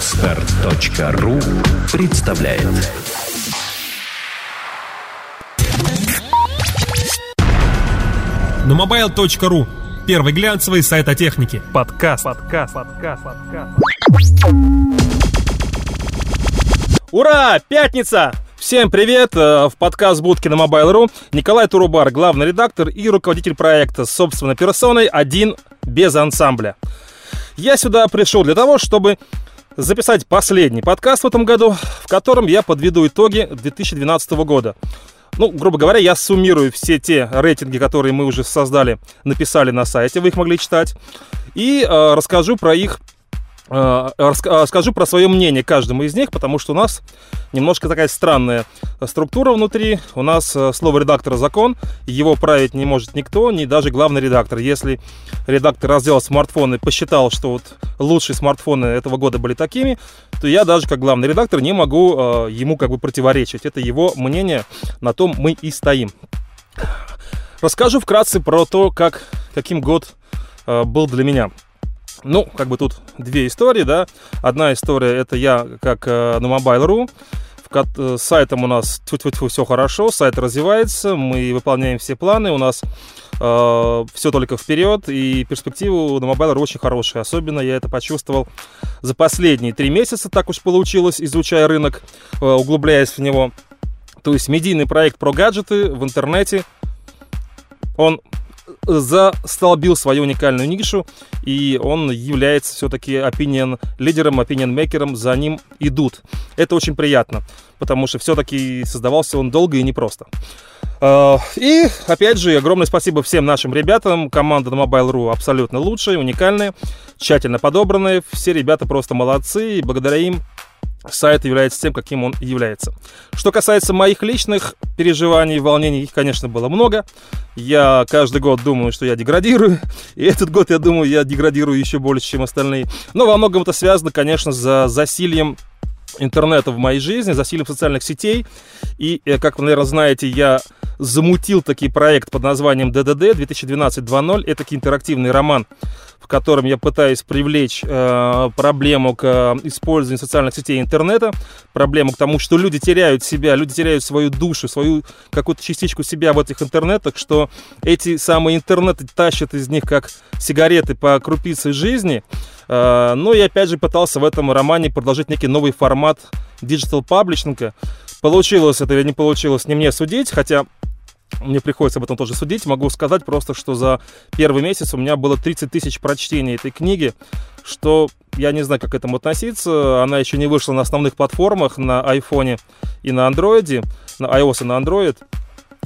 Отстар.ру представляет На mobile.ru Первый глянцевый сайт о технике. Подкаст. Подкаст. Подкаст. Подкаст. Ура! Пятница! Всем привет! Э, В подкаст будки на Mobile.ru Николай Турубар, главный редактор и руководитель проекта с собственной персоной «Один без ансамбля». Я сюда пришел для того, чтобы записать последний подкаст в этом году, в котором я подведу итоги 2012 года. Ну, грубо говоря, я суммирую все те рейтинги, которые мы уже создали, написали на сайте, вы их могли читать, и э, расскажу про их скажу про свое мнение каждому из них, потому что у нас немножко такая странная структура внутри. У нас э, слово редактора закон, его править не может никто, ни даже главный редактор. Если редактор раздела смартфоны посчитал, что вот лучшие смартфоны этого года были такими, то я даже как главный редактор не могу э, ему как бы противоречить. Это его мнение, на том мы и стоим. Расскажу вкратце про то, как, каким год э, был для меня. Ну, как бы тут две истории, да. Одна история это я как э, на Mobile.ru. Э, С сайтом у нас тьфу все хорошо, сайт развивается, мы выполняем все планы, у нас все только вперед, и перспективы на Mobile.ru очень хорошие. Особенно я это почувствовал за последние три месяца, так уж получилось, изучая рынок, э, углубляясь в него. То есть медийный проект про гаджеты в интернете, он застолбил свою уникальную нишу, и он является все-таки opinion лидером, opinion мейкером, за ним идут. Это очень приятно, потому что все-таки создавался он долго и непросто. Э, И, опять же, огромное спасибо всем нашим ребятам. Команда на Mobile.ru абсолютно лучшая, уникальная, тщательно подобранная. Все ребята просто молодцы, и благодаря им сайт является тем, каким он является. Что касается моих личных переживаний, волнений, их, конечно, было много. Я каждый год думаю, что я деградирую. И этот год, я думаю, я деградирую еще больше, чем остальные. Но во многом это связано, конечно, за засильем интернета в моей жизни, засилием социальных сетей. И, э, как вы, наверное, знаете, я замутил таки проект под названием ДДД 2012-2.0. Это интерактивный роман, в котором я пытаюсь привлечь э, проблему к э, использованию социальных сетей и интернета, проблему к тому, что люди теряют себя, люди теряют свою душу, свою какую-то частичку себя в этих интернетах, что эти самые интернеты тащат из них как сигареты по крупице жизни. Э, ну и опять же пытался в этом романе предложить некий новый формат digital паблишинга. Получилось это или не получилось, не мне судить, хотя мне приходится об этом тоже судить. Могу сказать просто, что за первый месяц у меня было 30 тысяч прочтений этой книги, что я не знаю, как к этому относиться. Она еще не вышла на основных платформах, на айфоне и на андроиде, на iOS и на Android.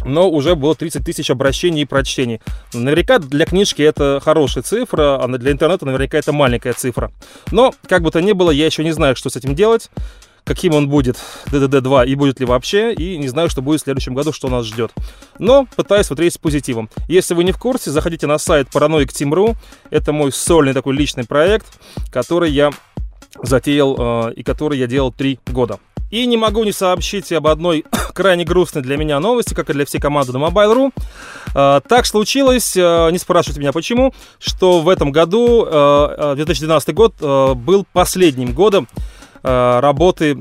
Но уже было 30 тысяч обращений и прочтений. Наверняка для книжки это хорошая цифра, а для интернета наверняка это маленькая цифра. Но, как бы то ни было, я еще не знаю, что с этим делать каким он будет, DDD2, и будет ли вообще, и не знаю, что будет в следующем году, что нас ждет. Но пытаюсь смотреть с позитивом. Если вы не в курсе, заходите на сайт Paranoid Team.ru, это мой сольный такой личный проект, который я затеял э, и который я делал три года. И не могу не сообщить об одной крайне грустной для меня новости, как и для всей команды на Mobile.ru. Э, так случилось, э, не спрашивайте меня почему, что в этом году, э, 2012 год, э, был последним годом работы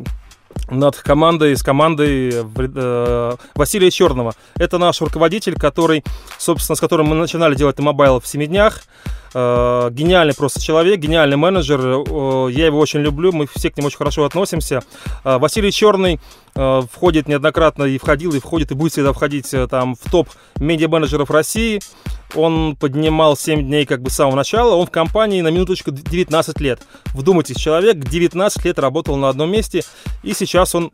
над командой, с командой э, Василия Черного. Это наш руководитель, который, собственно, с которым мы начинали делать мобайл в 7 днях. Э, гениальный просто человек, гениальный менеджер. Э, я его очень люблю, мы все к нему очень хорошо относимся. Э, Василий Черный э, входит неоднократно и входил, и входит, и будет всегда входить э, там в топ медиа-менеджеров России. Он поднимал 7 дней как бы с самого начала. Он в компании на минуточку 19 лет. Вдумайтесь, человек 19 лет работал на одном месте, и сейчас он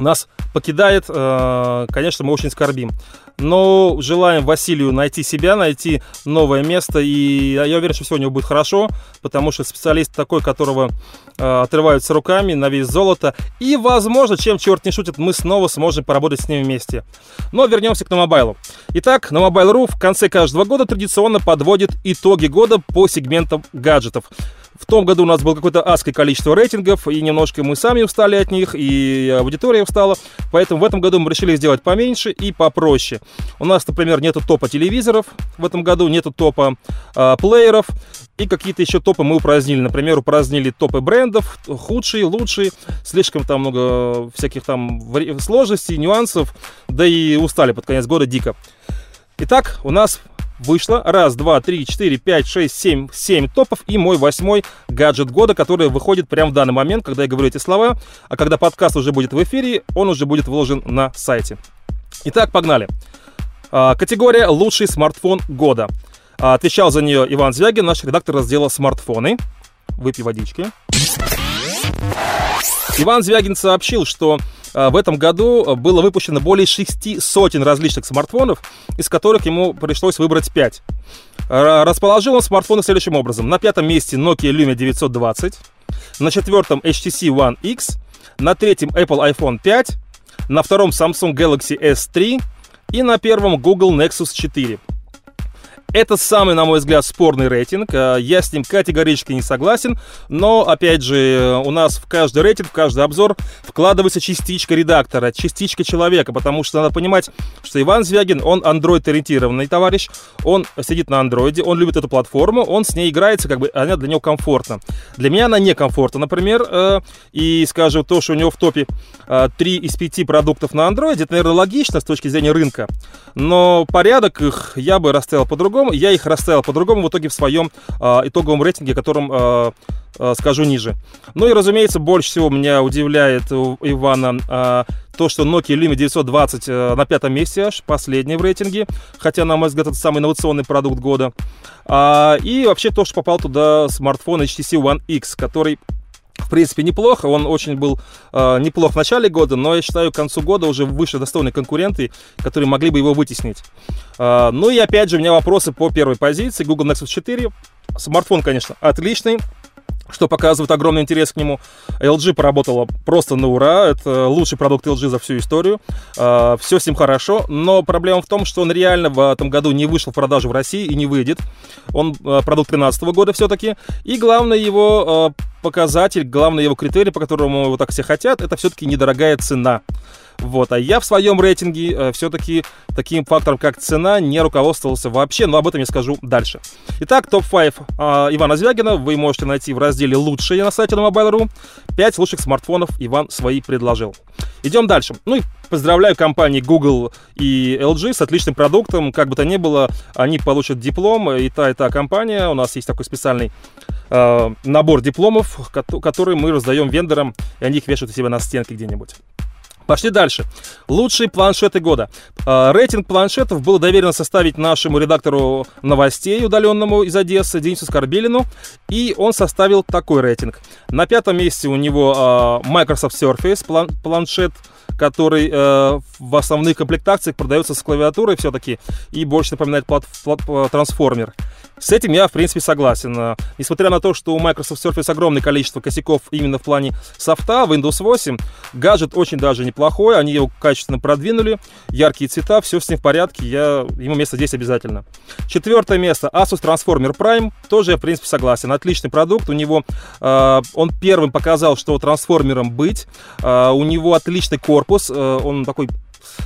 нас покидает. Э, Конечно, мы очень скорбим. Но желаем Василию найти себя, найти новое место. И я уверен, что все у него будет хорошо, потому что специалист такой, которого э, отрываются руками на весь золото. И, возможно, чем черт не шутит, мы снова сможем поработать с ним вместе. Но вернемся к мобайлу. Итак, Mobile.ru в конце каждого года традиционно подводит итоги года по сегментам гаджетов. В том году у нас было какое-то адское количество рейтингов, и немножко мы сами устали от них, и аудитория устала. Поэтому в этом году мы решили сделать поменьше и попроще. У нас, например, нету топа телевизоров в этом году, нету топа э, плееров, и какие-то еще топы мы упразднили. Например, упразднили топы брендов, худшие, лучшие. Слишком там много всяких там сложностей, нюансов. Да и устали под конец года дико. Итак, у нас вышло раз, два, три, четыре, пять, шесть, семь, семь топов и мой восьмой гаджет года, который выходит прямо в данный момент, когда я говорю эти слова, а когда подкаст уже будет в эфире, он уже будет выложен на сайте. Итак, погнали. А, категория «Лучший смартфон года». А, отвечал за нее Иван Звягин, наш редактор раздела «Смартфоны». Выпей водички. Иван Звягин сообщил, что в этом году было выпущено более шести сотен различных смартфонов, из которых ему пришлось выбрать 5. Расположил он смартфоны следующим образом. На пятом месте Nokia Lumia 920, на четвертом HTC One X, на третьем Apple iPhone 5, на втором Samsung Galaxy S3 и на первом Google Nexus 4. Это самый, на мой взгляд, спорный рейтинг. Э, я с ним категорически не согласен. Но, опять же, у нас в каждый рейтинг, в каждый обзор вкладывается частичка редактора, частичка человека. Потому что надо понимать, что Иван Звягин, он андроид-ориентированный товарищ. Он сидит на андроиде, он любит эту платформу, он с ней играется, как бы она для него комфортна. Для меня она некомфортна, например. Э, и, скажем, то, что у него в топе 3 э, из 5 продуктов на андроиде, это, наверное, логично с точки зрения рынка. Но порядок их я бы расставил по-другому по-другому, я их расставил по-другому в итоге в своем э, итоговом рейтинге, которым э, э, скажу ниже. Ну и, разумеется, больше всего меня удивляет у Ивана э, то, что Nokia Lumia 920 э, на пятом месте аж, последний в рейтинге, хотя, на мой взгляд, это самый инновационный продукт года. А, и вообще то, что попал туда смартфон HTC One X, который в принципе, неплохо. Он очень был э, неплох в начале года, но я считаю, к концу года уже выше достойные конкуренты, которые могли бы его вытеснить. Э, ну и опять же, у меня вопросы по первой позиции. Google Nexus 4. Смартфон, конечно, отличный что показывает огромный интерес к нему. LG поработала просто на ура. Это лучший продукт LG за всю историю. А, Все с ним хорошо, но проблема в том, что он реально в этом году не вышел в продажу в России и не выйдет. Он а, продукт 2013 года все-таки. И главный его а, показатель, главный его критерий, по которому его так все хотят, это все-таки недорогая цена. Вот, а я в своем рейтинге э, все-таки таким фактором, как цена, не руководствовался вообще, но об этом я скажу дальше. Итак, топ-5 э, Ивана Звягина вы можете найти в разделе «Лучшие» на сайте на Mobile.ru. 5 лучших смартфонов Иван свои предложил. Идем дальше. Ну и поздравляю компании Google и LG с отличным продуктом. Как бы то ни было, они получат диплом. И та, и та компания. У нас есть такой специальный э, набор дипломов, который мы раздаем вендорам, и они их вешают у себя на стенке где-нибудь. Пошли дальше. Лучшие планшеты года. А, рейтинг планшетов был доверено составить нашему редактору новостей, удаленному из Одессы, Денису Скорбелину. И он составил такой рейтинг. На пятом месте у него а, Microsoft Surface, планшет который э, в основных комплектациях продается с клавиатурой все-таки и больше напоминает трансформер. С этим я, в принципе, согласен. Несмотря на то, что у Microsoft Surface огромное количество косяков именно в плане софта, Windows 8, гаджет очень даже неплохой, они его качественно продвинули, яркие цвета, все с ним в порядке, я, ему место здесь обязательно. Четвертое место Asus Transformer Prime, тоже я, в принципе, согласен. Отличный продукт, у него, э, он первым показал, что трансформером быть, э, у него отличный корпус, корпус, э, он такой,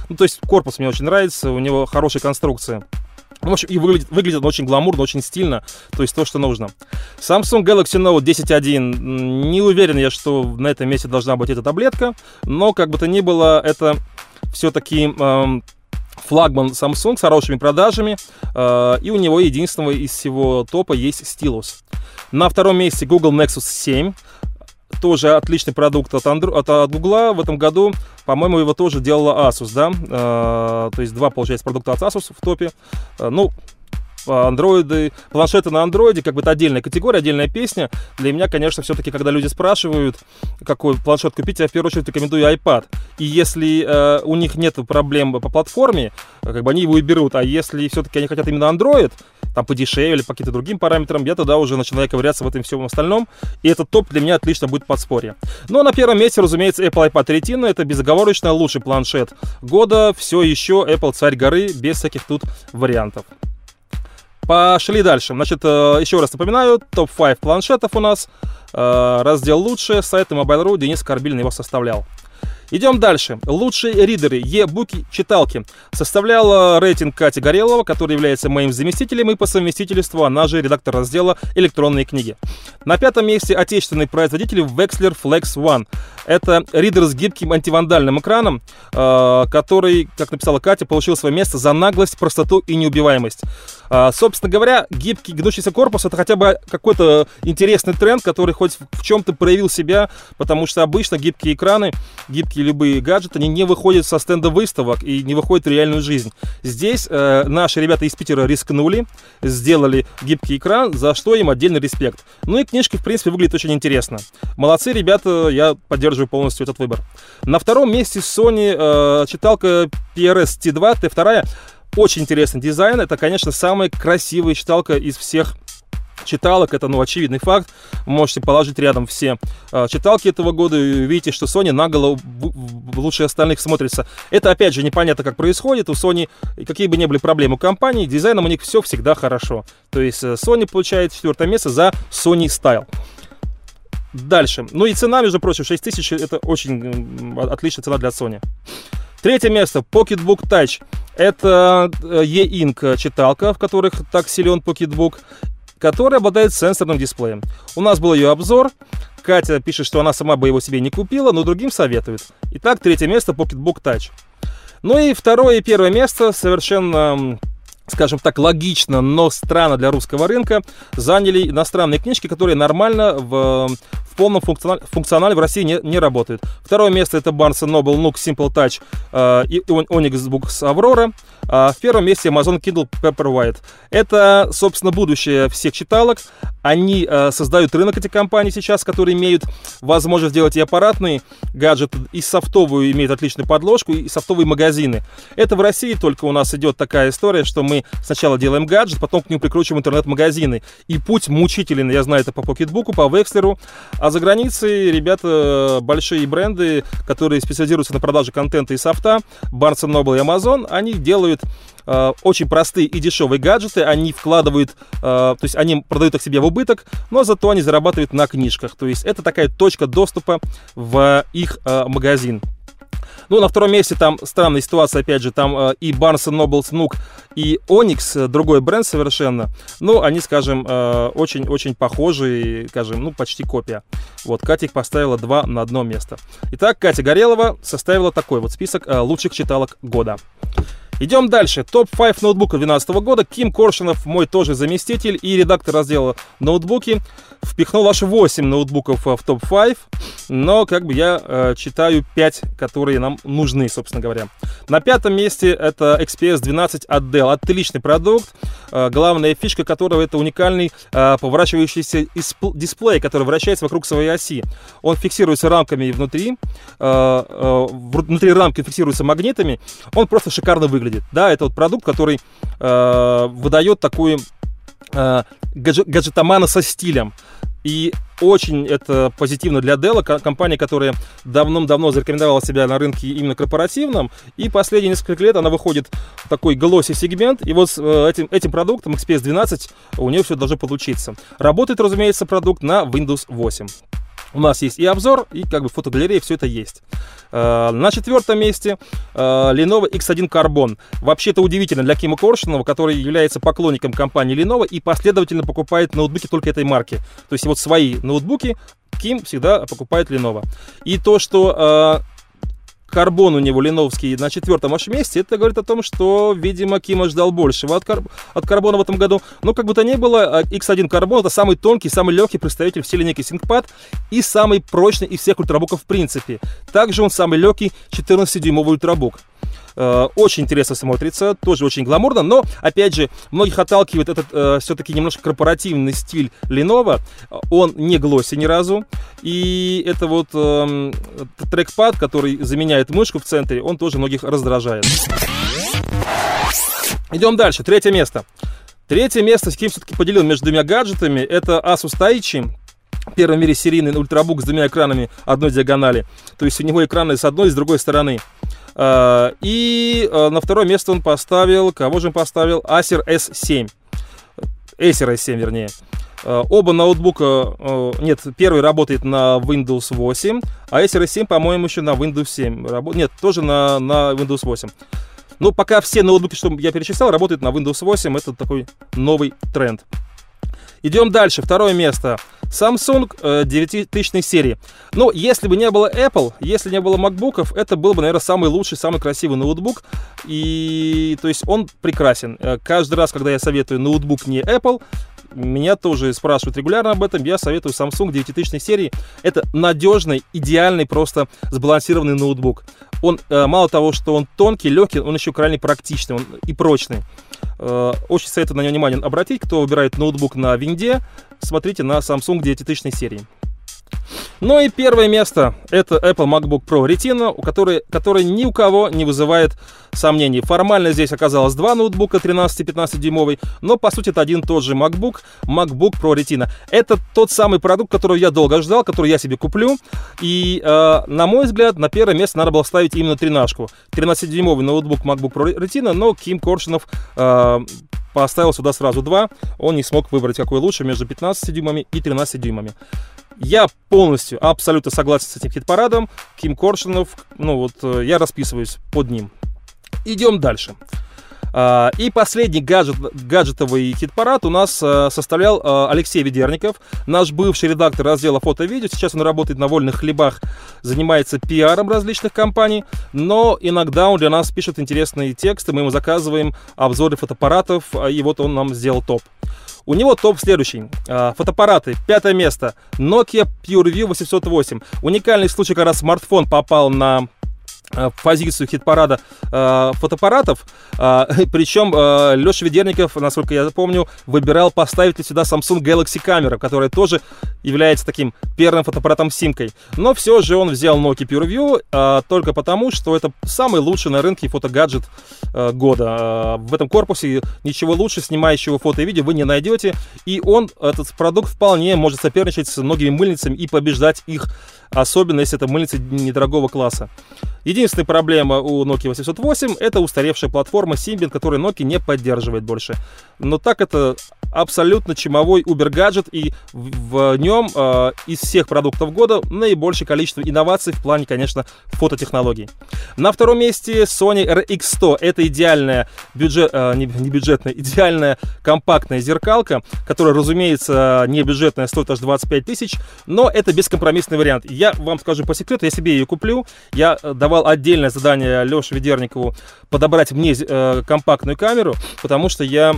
ну, то есть корпус мне очень нравится, у него хорошая конструкция. В общем, и выглядит, выглядит он очень гламурно, очень стильно, то есть то, что нужно. Samsung Galaxy Note 10.1, не уверен я, что на этом месте должна быть эта таблетка, но как бы то ни было, это все-таки эм, флагман Samsung с хорошими продажами, э, и у него единственного из всего топа есть стилус. На втором месте Google Nexus 7, тоже отличный продукт от, Andro- от, от Google. В этом году, по-моему, его тоже делала Asus, да? Э, то есть два, получается, продукта от Asus в топе. Э, ну, андроиды, планшеты на андроиде, как бы это отдельная категория, отдельная песня. Для меня, конечно, все-таки, когда люди спрашивают, какой планшет купить, я в первую очередь рекомендую iPad. И если э, у них нет проблем по платформе, как бы они его и берут. А если все-таки они хотят именно Android, там подешевле, по каким-то другим параметрам, я тогда уже начинаю ковыряться в этом всем остальном. И этот топ для меня отлично будет подспорье. Ну а на первом месте, разумеется, Apple iPad Retina. Это безоговорочно лучший планшет года. Все еще Apple царь горы, без всяких тут вариантов. Пошли дальше. Значит, э, еще раз напоминаю, топ-5 планшетов у нас. Э, раздел «Лучшие», сайт Mobile.ru, Денис Карбилин его составлял. Идем дальше. Лучшие ридеры, e-буки, читалки. Составляла рейтинг Кати Горелова, который является моим заместителем и по совместительству она же редактор раздела «Электронные книги». На пятом месте отечественный производитель Wexler Flex One. Это ридер с гибким антивандальным экраном, э, который, как написала Катя, получил свое место за наглость, простоту и неубиваемость. Э, собственно говоря, гибкий гнущийся корпус это хотя бы какой-то интересный тренд, который хоть в чем-то проявил себя, потому что обычно гибкие экраны, гибкие любые гаджеты, они не выходят со стенда выставок и не выходят в реальную жизнь. Здесь э, наши ребята из Питера рискнули, сделали гибкий экран, за что им отдельный респект. Ну и книжки, в принципе, выглядят очень интересно. Молодцы, ребята, я поддерживаю полностью этот выбор. На втором месте Sony э, читалка PRS T2, T2. Очень интересный дизайн. Это, конечно, самая красивая читалка из всех читалок, это, ну, очевидный факт. Можете положить рядом все э, читалки этого года и увидите, что Sony наголо лучше остальных смотрится. Это, опять же, непонятно, как происходит. У Sony, какие бы ни были проблемы у компании, дизайном у них все всегда хорошо. То есть э, Sony получает четвертое место за Sony Style. Дальше. Ну и цена, между прочим, 6000 это очень отличная цена для Sony. Третье место Pocketbook Touch. Это э, E-Ink читалка, в которых так силен Pocketbook который обладает сенсорным дисплеем. У нас был ее обзор. Катя пишет, что она сама бы его себе не купила, но другим советует. Итак, третье место Pocketbook Touch. Ну и второе и первое место совершенно скажем так, логично, но странно для русского рынка, заняли иностранные книжки, которые нормально в, в полном функционале, функционале в России не, не работают. Второе место это Barnes Noble Nook Simple Touch э, и Onyx Books Aurora. А в первом месте Amazon Kindle Paperwhite. Это, собственно, будущее всех читалок. Они э, создают рынок, эти компании сейчас, которые имеют возможность делать и аппаратные гаджеты, и софтовую имеют отличную подложку, и софтовые магазины. Это в России только у нас идет такая история, что мы сначала делаем гаджет, потом к нему прикручиваем интернет-магазины. И путь мучительный, я знаю это по покетбуку, по Векслеру. А за границей ребята, большие бренды, которые специализируются на продаже контента и софта, Barnes Noble и Amazon, они делают э, очень простые и дешевые гаджеты, они вкладывают, э, то есть они продают их себе в убыток, но зато они зарабатывают на книжках. То есть это такая точка доступа в их э, магазин. Ну, на втором месте там странная ситуация, опять же, там э, и Barnes Noble Snook, и Onyx, э, другой бренд совершенно. Ну, они, скажем, очень-очень э, похожи, скажем, ну, почти копия. Вот, Катя их поставила два на одно место. Итак, Катя Горелова составила такой вот список э, лучших читалок года. Идем дальше. Топ-5 ноутбуков 2012 года. Ким Коршинов, мой тоже заместитель и редактор раздела ноутбуки, впихнул аж 8 ноутбуков в топ-5. Но как бы я э, читаю 5, которые нам нужны, собственно говоря. На пятом месте это XPS 12 от Dell. Отличный продукт. Э, главная фишка которого это уникальный э, поворачивающийся дисплей, который вращается вокруг своей оси. Он фиксируется рамками внутри. Э, э, внутри рамки фиксируется магнитами. Он просто шикарно выглядит выглядит. Да, это вот продукт, который э, выдает такую э, гаджет, гаджетомана со стилем. И очень это позитивно для Dell, компания, которая давным-давно зарекомендовала себя на рынке именно корпоративном, и последние несколько лет она выходит в такой глосси сегмент, и вот с э, этим, этим продуктом XPS 12 у нее все должно получиться. Работает, разумеется, продукт на Windows 8. У нас есть и обзор, и как бы фотогалерея, все это есть. Э, на четвертом месте э, Lenovo X1 Carbon. Вообще это удивительно для Кима Коршунова, который является поклонником компании Lenovo и последовательно покупает ноутбуки только этой марки. То есть вот свои ноутбуки Ким всегда покупает Lenovo. И то, что э, карбон у него леновский на четвертом аж месте, это говорит о том, что, видимо, Кима ждал большего от, кар... от карбона в этом году. Но как бы то ни было, X1 карбон это самый тонкий, самый легкий представитель всей линейки ThinkPad и самый прочный из всех ультрабуков в принципе. Также он самый легкий 14-дюймовый ультрабук. Э, очень интересно смотрится, тоже очень гламурно, но, опять же, многих отталкивает этот э, все-таки немножко корпоративный стиль Lenovo. Он не глосси ни разу. И это вот э, трекпад, который заменяет мышку в центре, он тоже многих раздражает. Идем дальше. Третье место. Третье место, с кем все-таки поделил между двумя гаджетами, это Asus Taichi. Первый в мире серийный ультрабук с двумя экранами одной диагонали. То есть у него экраны с одной и с другой стороны. А, и а, на второе место он поставил, кого же он поставил? Acer S7. Acer S7 вернее. Э, оба ноутбука, нет, первый работает на Windows 8, а Acer S7, по-моему, еще на Windows 7. Рабо... Нет, тоже на, на Windows 8. Но пока все ноутбуки, что я перечислял, работают на Windows 8. Это такой новый тренд. Идем дальше. Второе место. Samsung э, 9000 серии. Ну, если бы не было Apple, если не было MacBookов, это был бы, наверное, самый лучший, самый красивый ноутбук. И, то есть, он прекрасен. Э, каждый раз, когда я советую ноутбук не Apple, меня тоже спрашивают регулярно об этом. Я советую Samsung 9000 серии. Это надежный, идеальный, просто сбалансированный ноутбук. Он э, мало того, что он тонкий, легкий, он еще крайне практичный он и прочный. Э, очень советую на него внимание обратить. Кто выбирает ноутбук на винде, смотрите на Samsung 9000 серии. Ну и первое место это Apple MacBook Pro Retina, у которой, который ни у кого не вызывает сомнений. Формально здесь оказалось два ноутбука 13-15 дюймовый, но по сути это один тот же MacBook, MacBook Pro Retina. Это тот самый продукт, который я долго ждал, который я себе куплю. И, э, на мой взгляд, на первое место надо было ставить именно тринашку. 13-дюймовый ноутбук MacBook Pro Retina, но Ким Коршунов э, поставил сюда сразу два. Он не смог выбрать, какой лучше между 15 дюймами и 13 дюймами. Я полностью, абсолютно согласен с этим хит-парадом. Ким Коршунов, ну вот э, я расписываюсь под ним. Идем дальше. А, и последний гаджет, гаджетовый хит-парад у нас э, составлял э, Алексей Ведерников, наш бывший редактор раздела фото-видео. Сейчас он работает на вольных хлебах, занимается пиаром различных компаний, но иногда он для нас пишет интересные тексты, мы ему заказываем обзоры фотоаппаратов, и вот он нам сделал топ. У него топ следующий. А, фотоаппараты. Пятое место. Nokia PureView 808. Уникальный случай, когда смартфон попал на Э, позицию хит-парада э, фотоаппаратов. Э, причем э, Леша Ведерников, насколько я помню, выбирал поставить ли сюда Samsung Galaxy камера, которая тоже является таким первым фотоаппаратом симкой. Но все же он взял Nokia PureView э, только потому, что это самый лучший на рынке фотогаджет э, года. Э, в этом корпусе ничего лучше снимающего фото и видео вы не найдете. И он, этот продукт, вполне может соперничать с многими мыльницами и побеждать их особенно если это мыльница недорогого класса. Единственная проблема у Nokia 808 это устаревшая платформа Symbian, которую Nokia не поддерживает больше. Но так это абсолютно чумовой Uber гаджет и в, нем э, из всех продуктов года наибольшее количество инноваций в плане, конечно, фототехнологий. На втором месте Sony RX100. Это идеальная бюджет, э, не, не бюджетная, идеальная компактная зеркалка, которая, разумеется, не бюджетная, стоит аж 25 тысяч, но это бескомпромиссный вариант. Я вам скажу по секрету, я себе ее куплю. Я э, давал отдельное задание Леше Ведерникову подобрать мне э, компактную камеру, потому что я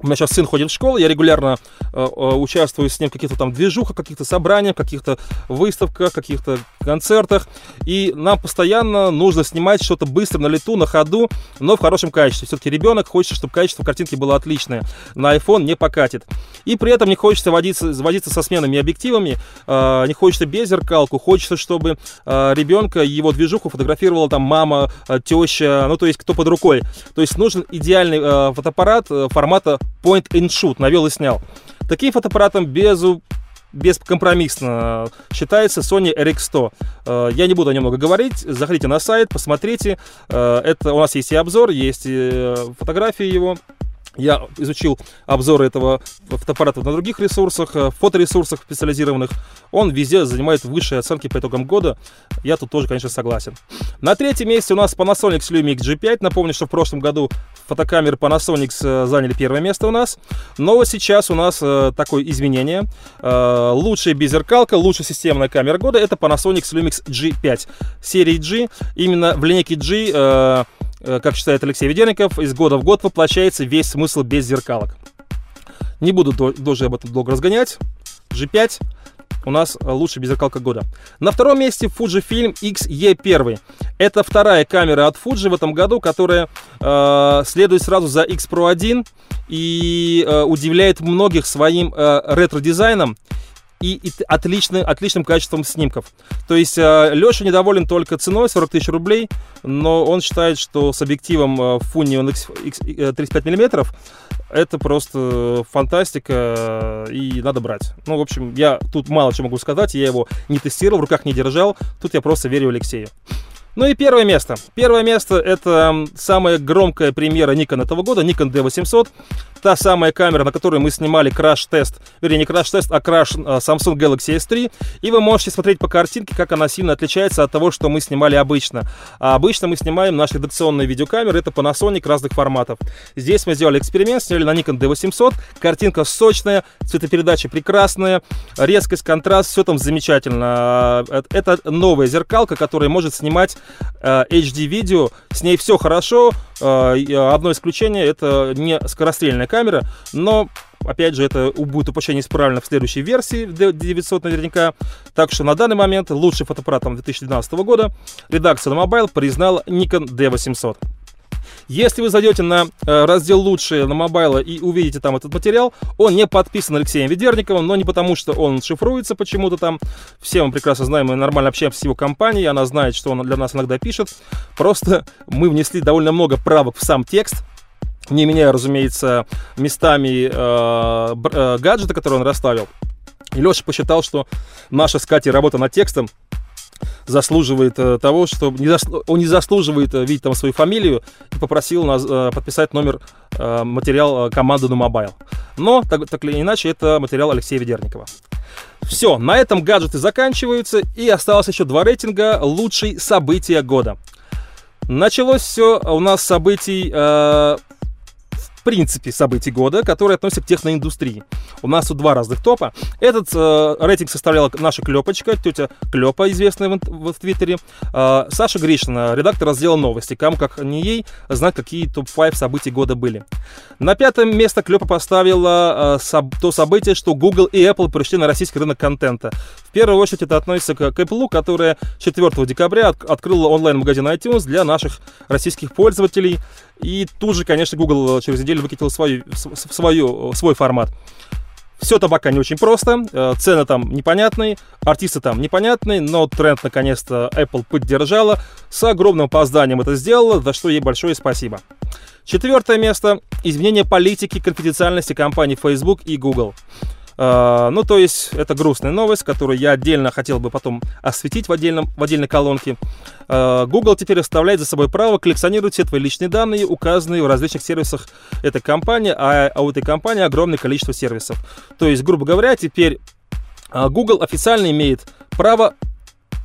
у меня сейчас сын ходит в школу, я регулярно э, э, участвую с ним в каких-то там движухах, каких-то собраниях, каких-то выставках, каких-то концертах. И нам постоянно нужно снимать что-то быстро на лету, на ходу, но в хорошем качестве. Все-таки ребенок хочет, чтобы качество картинки было отличное. На iPhone не покатит. И при этом не хочется водиться, водиться со сменными объективами, э, не хочется без зеркалку, хочется, чтобы э, ребенка, его движуху фотографировала там мама, э, теща, ну то есть кто под рукой. То есть нужен идеальный э, фотоаппарат э, формата point and shoot, навел и снял. Таким фотоаппаратом без бескомпромиссно считается Sony RX100. Э, я не буду о нем много говорить. Заходите на сайт, посмотрите. Э, это у нас есть и обзор, есть и э, фотографии его. Я изучил обзоры этого фотоаппарата на других ресурсах, э, фоторесурсах специализированных. Он везде занимает высшие оценки по итогам года. Я тут тоже, конечно, согласен. На третьем месте у нас Panasonic Lumix G5. Напомню, что в прошлом году фотокамеры Panasonic э, заняли первое место у нас. Но сейчас у нас э, такое изменение. Лучшая беззеркалка, лучшая системная камера года это Panasonic Lumix G5. Серии G. Именно в линейке G как считает Алексей Ведерников, из года в год воплощается весь смысл без зеркалок. Не буду тоже об этом долго разгонять. G5 у нас э, лучший беззеркалка года. На втором месте Fujifilm X-E1. Это вторая камера от Fuji в этом году, которая э, следует сразу за X Pro 1 и э, удивляет многих своим э, ретро-дизайном и, и отличным, отличным качеством снимков. То есть э, Леша недоволен только ценой 40 тысяч рублей, но он считает, что с объективом э, Fuji X, X, 35 миллиметров это просто фантастика, и надо брать. Ну, в общем, я тут мало чего могу сказать, я его не тестировал, в руках не держал, тут я просто верю Алексею. Ну и первое место. Первое место это самая громкая премьера Nikon этого года, Nikon D800 та самая камера, на которой мы снимали краш-тест, вернее, не краш-тест, а краш а, Samsung Galaxy S3, и вы можете смотреть по картинке, как она сильно отличается от того, что мы снимали обычно. А обычно мы снимаем наши редакционные видеокамеры, это Panasonic разных форматов. Здесь мы сделали эксперимент, сняли на Nikon D800, картинка сочная, цветопередача прекрасная, резкость, контраст, все там замечательно. Э, это новая зеркалка, которая может снимать HD-видео, э, с ней все хорошо, э, одно исключение, это не скорострельная камера, но Опять же, это будет воплощение исправлено в следующей версии D900 наверняка. Так что на данный момент лучший фотоаппаратом 2012 года редакция на Mobile признала Nikon D800. Если вы зайдете на э, раздел «Лучшие» на мобайла и увидите там этот материал, он не подписан Алексеем Ведерниковым, но не потому, что он шифруется почему-то там. Все мы прекрасно знаем, мы нормально общаемся с его компанией, она знает, что он для нас иногда пишет. Просто мы внесли довольно много правок в сам текст, не меняя, разумеется, местами э, э, гаджета, который он расставил. И Леша посчитал, что наша с Катей работа над текстом заслуживает э, того, что не засл... он не заслуживает э, видеть там свою фамилию и попросил нас э, подписать номер материал команды на мобайл. Но, так, так или иначе, это материал Алексея Ведерникова. Все, на этом гаджеты заканчиваются, и осталось еще два рейтинга «Лучшие события года». Началось все у нас событий э, принципе событий года, которые относятся к техноиндустрии. У нас тут два разных топа. Этот э, рейтинг составляла наша Клепочка, тетя Клепа, известная в, в, в Твиттере. Э, Саша Гришина, редактор раздела новости. Кому, как не ей, знать, какие топ-5 событий года были. На пятое место Клепа поставила э, соб, то событие, что Google и Apple пришли на российский рынок контента. В первую очередь это относится к, к Apple, которая 4 декабря от, открыла онлайн-магазин iTunes для наших российских пользователей. И тут же, конечно, Google через неделю выкатил свою, свою, свой формат. Все табака не очень просто, э, цены там непонятные, артисты там непонятные, но тренд наконец-то Apple поддержала, с огромным опозданием это сделала, за что ей большое спасибо. Четвертое место – изменение политики конфиденциальности компаний Facebook и Google. А, ну, то есть, это грустная новость, которую я отдельно хотел бы потом осветить в, отдельном, в отдельной колонке. А, Google теперь оставляет за собой право коллекционировать все твои личные данные, указанные в различных сервисах этой компании, а, а у этой компании огромное количество сервисов. То есть, грубо говоря, теперь Google официально имеет право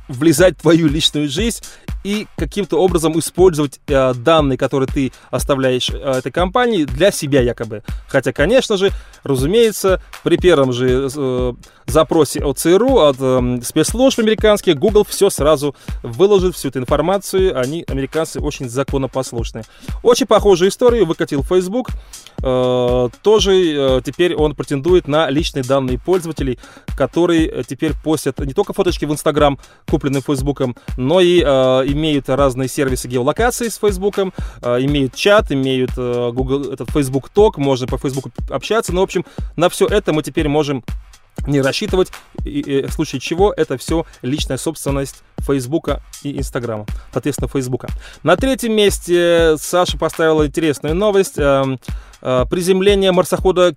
влезать в твою личную жизнь и каким-то образом использовать э, данные, которые ты оставляешь э, этой компании для себя якобы. Хотя, конечно же, разумеется, при первом же э, запросе от ЦРУ, от э, спецслужб американских, Google все сразу выложит, всю эту информацию. Они, американцы, очень законопослушные. Очень похожую историю выкатил Facebook. Э, тоже э, теперь он претендует на личные данные пользователей, которые э, теперь постят не только фоточки в Instagram, купленные Фейсбуком, но и э, имеют разные сервисы геолокации с Фейсбуком, э, имеют чат, имеют э, Google, этот Facebook Talk, можно по Фейсбуку общаться. Ну, в общем, на все это мы теперь можем не рассчитывать, и, и, в случае чего это все личная собственность Фейсбука и Инстаграма, соответственно, Фейсбука. На третьем месте Саша поставила интересную новость. Э, э, приземление марсохода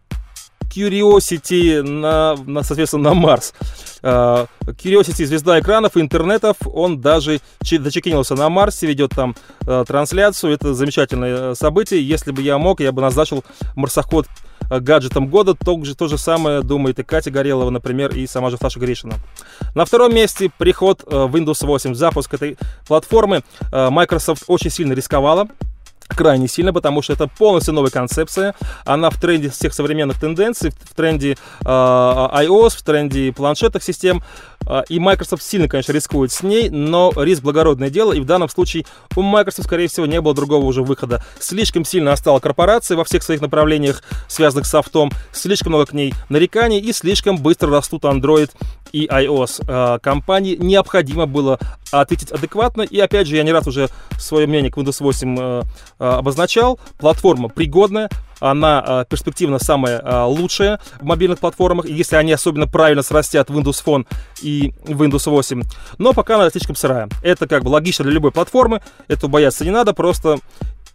Curiosity на, на, соответственно, на Марс. Uh, Curiosity, звезда экранов и интернетов, он даже зачекинился на Марсе, ведет там uh, трансляцию. Это замечательное событие. Если бы я мог, я бы назначил марсоход гаджетом года. То то же самое думает и Катя Горелова, например, и сама же Саша Гришина. На втором месте приход в Windows 8, запуск этой платформы. Microsoft очень сильно рисковала крайне сильно, потому что это полностью новая концепция. Она в тренде всех современных тенденций, в тренде э, iOS, в тренде планшетных систем. Э, и Microsoft сильно, конечно, рискует с ней, но риск благородное дело. И в данном случае у Microsoft, скорее всего, не было другого уже выхода. Слишком сильно остала корпорация во всех своих направлениях, связанных с софтом. Слишком много к ней нареканий и слишком быстро растут Android и iOS. Компании необходимо было ответить адекватно. И опять же, я не раз уже свое мнение к Windows 8 э, э, обозначал. Платформа пригодная, она э, перспективно самая э, лучшая в мобильных платформах, если они особенно правильно срастят Windows Phone и Windows 8. Но пока она слишком сырая. Это как бы логично для любой платформы, этого бояться не надо, просто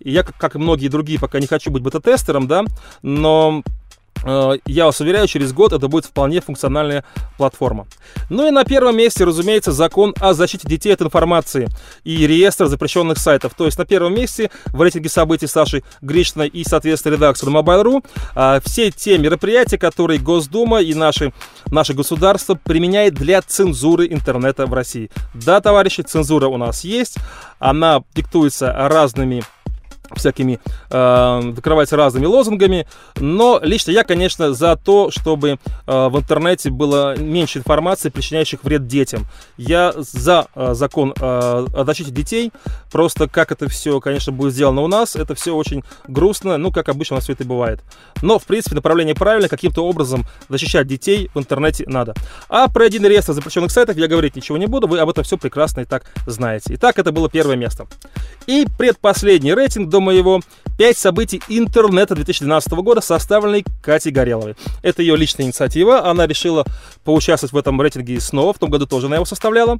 я, как, и многие другие, пока не хочу быть бета-тестером, да, но Э, я вас уверяю, через год это будет вполне функциональная платформа. Ну и на первом месте, разумеется, закон о защите детей от информации и реестр запрещенных сайтов. То есть на первом месте в рейтинге событий Саши Гришиной и, соответственно, редакции Mobile.ru э, все те мероприятия, которые Госдума и наши, наше государство применяет для цензуры интернета в России. Да, товарищи, цензура у нас есть, она диктуется разными всякими, э, разными лозунгами, но лично я, конечно, за то, чтобы э, в интернете было меньше информации, причиняющих вред детям. Я за э, закон э, о защите детей, просто как это все, конечно, будет сделано у нас, это все очень грустно, ну, как обычно у нас все это бывает. Но, в принципе, направление правильно, каким-то образом защищать детей в интернете надо. А про один реестр запрещенных сайтов я говорить ничего не буду, вы об этом все прекрасно и так знаете. Итак, это было первое место. И предпоследний рейтинг до моего 5 событий интернета 2012 года, составленный Катей Гореловой. Это ее личная инициатива, она решила поучаствовать в этом рейтинге снова, в том году тоже она его составляла.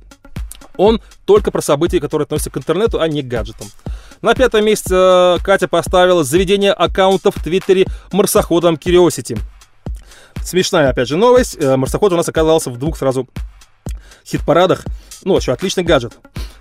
Он только про события, которые относятся к интернету, а не к гаджетам. На пятом месте э, Катя поставила заведение аккаунта в Твиттере марсоходом Curiosity. Смешная, опять же, новость. Э, марсоход у нас оказался в двух сразу хит-парадах. Ну, вообще, отличный гаджет.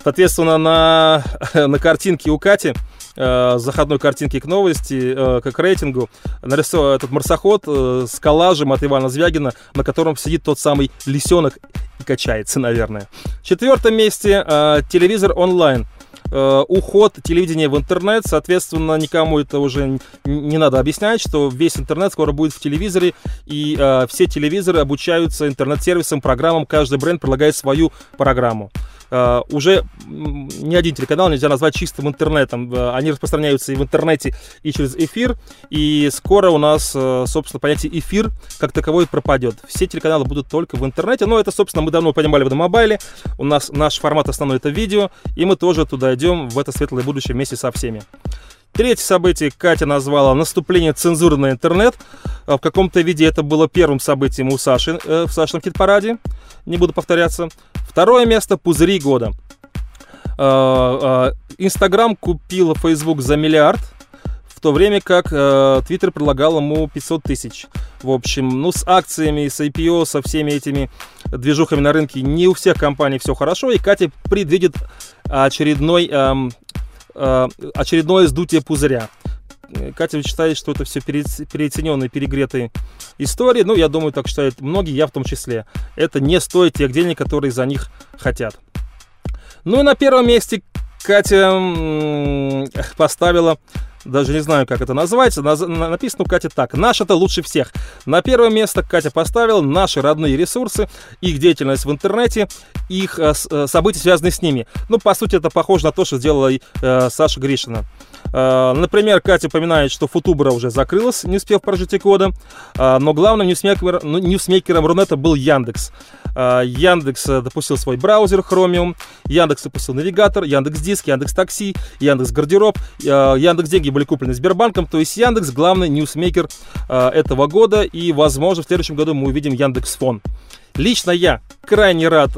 Соответственно, на, на картинке у Кати, э, заходной картинке к новости, э, как рейтингу, нарисован этот марсоход э, с коллажем от Ивана Звягина, на котором сидит тот самый лисенок и качается, наверное. В четвертом месте э, телевизор онлайн. Э, уход телевидения в интернет, соответственно, никому это уже не надо объяснять, что весь интернет скоро будет в телевизоре, и э, все телевизоры обучаются интернет-сервисам, программам, каждый бренд предлагает свою программу. Uh, уже ни один телеканал нельзя назвать чистым интернетом. Uh, они распространяются и в интернете, и через эфир. И скоро у нас, uh, собственно, понятие эфир как таковой пропадет. Все телеканалы будут только в интернете. Но это, собственно, мы давно понимали в мобайле. У нас наш формат основной это видео. И мы тоже туда идем в это светлое будущее вместе со всеми. Третье событие Катя назвала наступление цензуры на интернет. В каком-то виде это было первым событием у Саши э, в Сашином хит-параде. Не буду повторяться. Второе место пузыри года. Инстаграм купил Facebook за миллиард, в то время как Твиттер предлагал ему 500 тысяч. В общем, ну с акциями, с IPO, со всеми этими движухами на рынке не у всех компаний все хорошо, и Катя предвидит очередной, эм, э, очередное сдутие пузыря. Катя считает, что это все переоцененные, перегретые истории. Ну, я думаю, так считают многие, я в том числе. Это не стоит тех денег, которые за них хотят. Ну и на первом месте Катя поставила даже не знаю, как это назвать. Написано у Кати так. Наш это лучше всех. На первое место Катя поставила наши родные ресурсы, их деятельность в интернете, их э, э, события, связанные с ними. Ну, по сути, это похоже на то, что сделала э, Саша Гришина. Э, например, Катя упоминает, что Футубра уже закрылась, не успев прожить и года. Э, но главным ньюсмейкером, ну, ньюсмейкером Рунета был Яндекс. Э, Яндекс запустил свой браузер Chromium, Яндекс запустил навигатор, Яндекс Диск, Яндекс Такси, Яндекс Гардероб, Яндекс Деньги были куплены Сбербанком. То есть Яндекс главный ньюсмейкер этого года. И, возможно, в следующем году мы увидим Яндекс Фон. Лично я крайне рад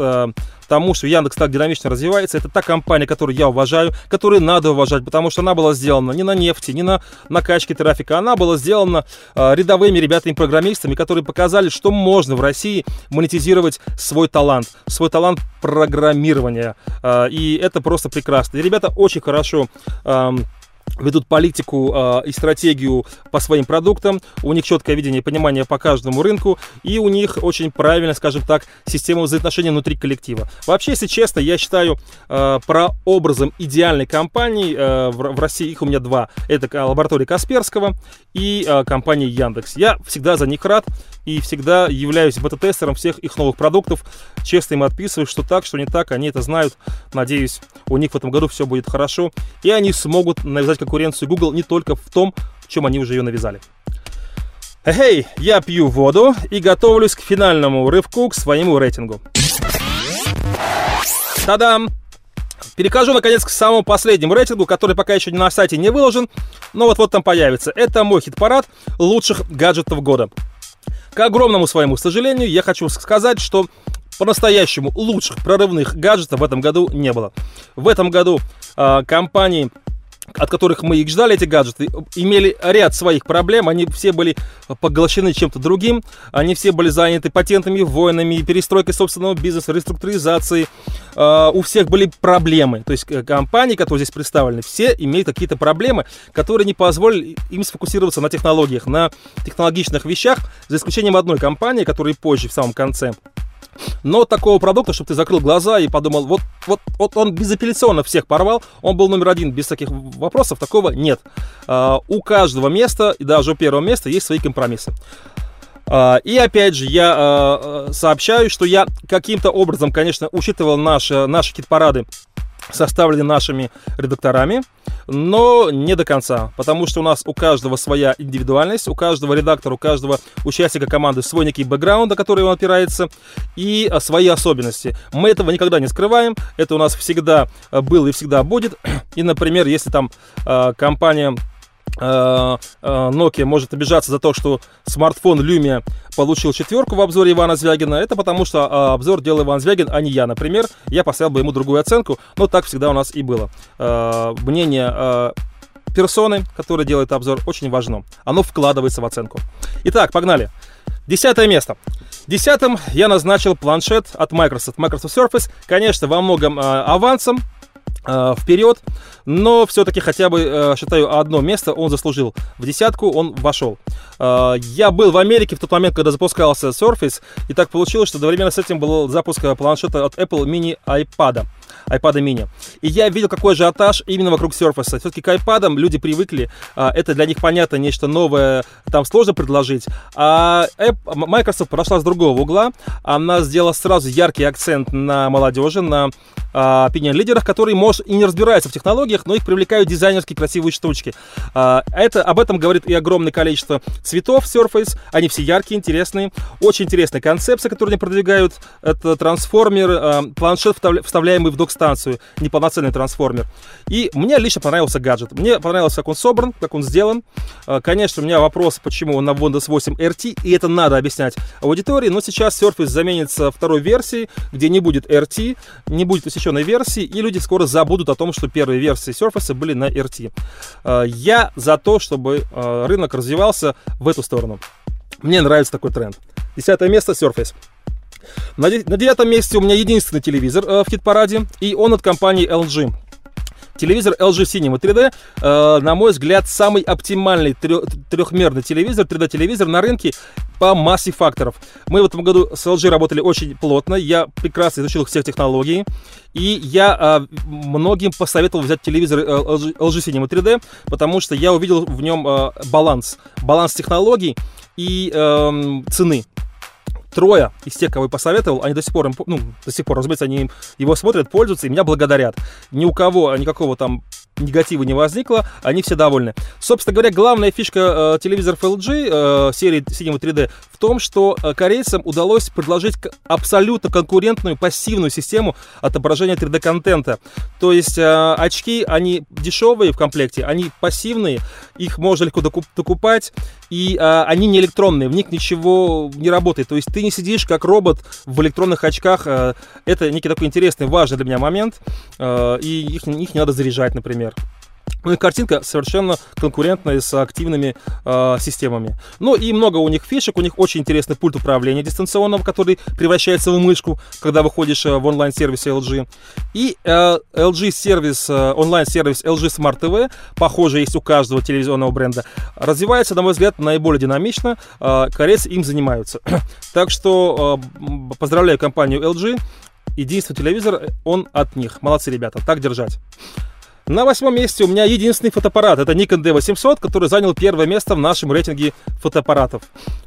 тому, что Яндекс так динамично развивается. Это та компания, которую я уважаю, которую надо уважать, потому что она была сделана не на нефти, не на накачке трафика, она была сделана э, рядовыми ребятами-программистами, которые показали, что можно в России монетизировать свой талант, свой талант программирования. Э, и это просто прекрасно. И ребята очень хорошо э, ведут политику э, и стратегию по своим продуктам, у них четкое видение и понимание по каждому рынку, и у них очень правильно, скажем так, система взаимоотношений внутри коллектива. Вообще, если честно, я считаю э, прообразом идеальной компании э, в, в России, их у меня два, это лаборатория Касперского и э, компания Яндекс. Я всегда за них рад и всегда являюсь бета-тестером всех их новых продуктов, честно им отписываю, что так, что не так, они это знают, надеюсь, у них в этом году все будет хорошо, и они смогут навязать конкуренцию Google не только в том, в чем они уже ее навязали. Эй, я пью воду и готовлюсь к финальному рывку, к своему рейтингу. Та-дам! Перехожу, наконец, к самому последнему рейтингу, который пока еще на сайте не выложен, но вот-вот там появится. Это мой хит-парад лучших гаджетов года. К огромному своему сожалению, я хочу сказать, что по-настоящему лучших прорывных гаджетов в этом году не было. В этом году э, компании от которых мы их ждали, эти гаджеты, имели ряд своих проблем, они все были поглощены чем-то другим, они все были заняты патентами, войнами, перестройкой собственного бизнеса, реструктуризацией, uh, у всех были проблемы, то есть э, компании, которые здесь представлены, все имеют какие-то проблемы, которые не позволили им сфокусироваться на технологиях, на технологичных вещах, за исключением одной компании, которая позже, в самом конце, но такого продукта, чтобы ты закрыл глаза и подумал, вот, вот, вот он безапелляционно всех порвал, он был номер один без таких вопросов, такого нет. Uh, у каждого места, и даже у первого места, есть свои компромиссы. Uh, и опять же, я uh, сообщаю, что я каким-то образом, конечно, учитывал наши, наши хит-парады составлены нашими редакторами, но не до конца, потому что у нас у каждого своя индивидуальность, у каждого редактора, у каждого участника команды свой некий бэкграунд, на который он опирается, и а, свои особенности. Мы этого никогда не скрываем, это у нас всегда а, было и всегда будет. И, например, если там а, компания Nokia может обижаться за то, что смартфон Lumia получил четверку в обзоре Ивана Звягина, это потому что э, обзор делал Иван Звягин, а не я, например. Я поставил бы ему другую оценку, но так всегда у нас и было. Мнение персоны, которая делает обзор, очень важно. Оно вкладывается в оценку. Итак, погнали. Десятое место. Десятым я назначил планшет от Microsoft, Microsoft Surface. Конечно, во многом э, авансом, э, вперед, но все-таки хотя бы, э, считаю, одно место он заслужил. В десятку он вошел. Э, я был в Америке в тот момент, когда запускался Surface, и так получилось, что одновременно с этим был запуск планшета от Apple mini iPad iPad mini. И я видел, какой ажиотаж именно вокруг Surface. Все-таки к iPad люди привыкли, а, это для них понятно, нечто новое, там сложно предложить. А Microsoft прошла с другого угла, она сделала сразу яркий акцент на молодежи, на а, опинион-лидерах, которые, может, и не разбираются в технологиях, но их привлекают дизайнерские красивые штучки. А, это, об этом говорит и огромное количество цветов Surface, они все яркие, интересные, очень интересная концепция, которую они продвигают. Это трансформер, планшет, вставляемый в док-станцию, неполноценный трансформер. И мне лично понравился гаджет. Мне понравилось, как он собран, как он сделан. А, конечно, у меня вопрос, почему он на Windows 8 RT, и это надо объяснять аудитории, но сейчас Surface заменится второй версией, где не будет RT, не будет усеченной версии, и люди скоро забудут о том, что первые версии Surface были на RT. А, я за то, чтобы а, рынок развивался в эту сторону. Мне нравится такой тренд. Десятое место Surface. На, на девятом месте у меня единственный телевизор э, в хит-параде, и он от компании LG. Телевизор LG Cinema 3D, э, на мой взгляд, самый оптимальный трехмерный телевизор, 3D-телевизор на рынке по массе факторов. Мы в этом году с LG работали очень плотно, я прекрасно изучил всех технологий, и я э, многим посоветовал взять телевизор LG, LG Cinema 3D, потому что я увидел в нем э, баланс, баланс технологий и э, цены трое из тех, кого я посоветовал, они до сих пор, ну, до сих пор, разумеется, они его смотрят, пользуются и меня благодарят. Ни у кого никакого там негатива не возникло, они все довольны. Собственно говоря, главная фишка э, телевизоров LG э, серии Cinema 3D в том, что э, корейцам удалось предложить абсолютно конкурентную пассивную систему отображения 3D-контента. То есть э, очки, они дешевые в комплекте, они пассивные, их можно легко докуп докупать, и э, они не электронные, в них ничего не работает. То есть ты не сидишь как робот в электронных очках. Э, это некий такой интересный, важный для меня момент, э, и их, их не надо заряжать, например. Ну и картинка совершенно конкурентная с активными э, системами. Ну и много у них фишек, у них очень интересный пульт управления дистанционного, который превращается в мышку, когда выходишь э, в онлайн-сервисе LG. И э, LG сервис, э, онлайн-сервис LG Smart TV, похоже, есть у каждого телевизионного бренда, развивается, на мой взгляд, наиболее динамично. Э, корейцы им занимаются. так что э, поздравляю компанию LG. Единственный телевизор, он от них. Молодцы, ребята, так держать. На восьмом месте у меня единственный фотоаппарат. Это Nikon D800, который занял первое место в нашем рейтинге фотоаппаратов.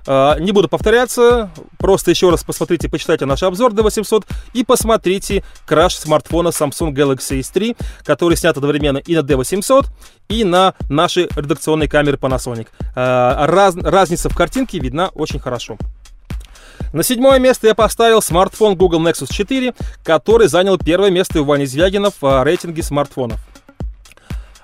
А, не буду повторяться, просто еще раз посмотрите, почитайте наш обзор D800 и посмотрите краш смартфона Samsung Galaxy S3, который снят одновременно и на D800, и на нашей редакционной камере Panasonic. А, раз, разница в картинке видна очень хорошо. На седьмое место я поставил смартфон Google Nexus 4, который занял первое место у Вани Звягина в рейтинге смартфонов.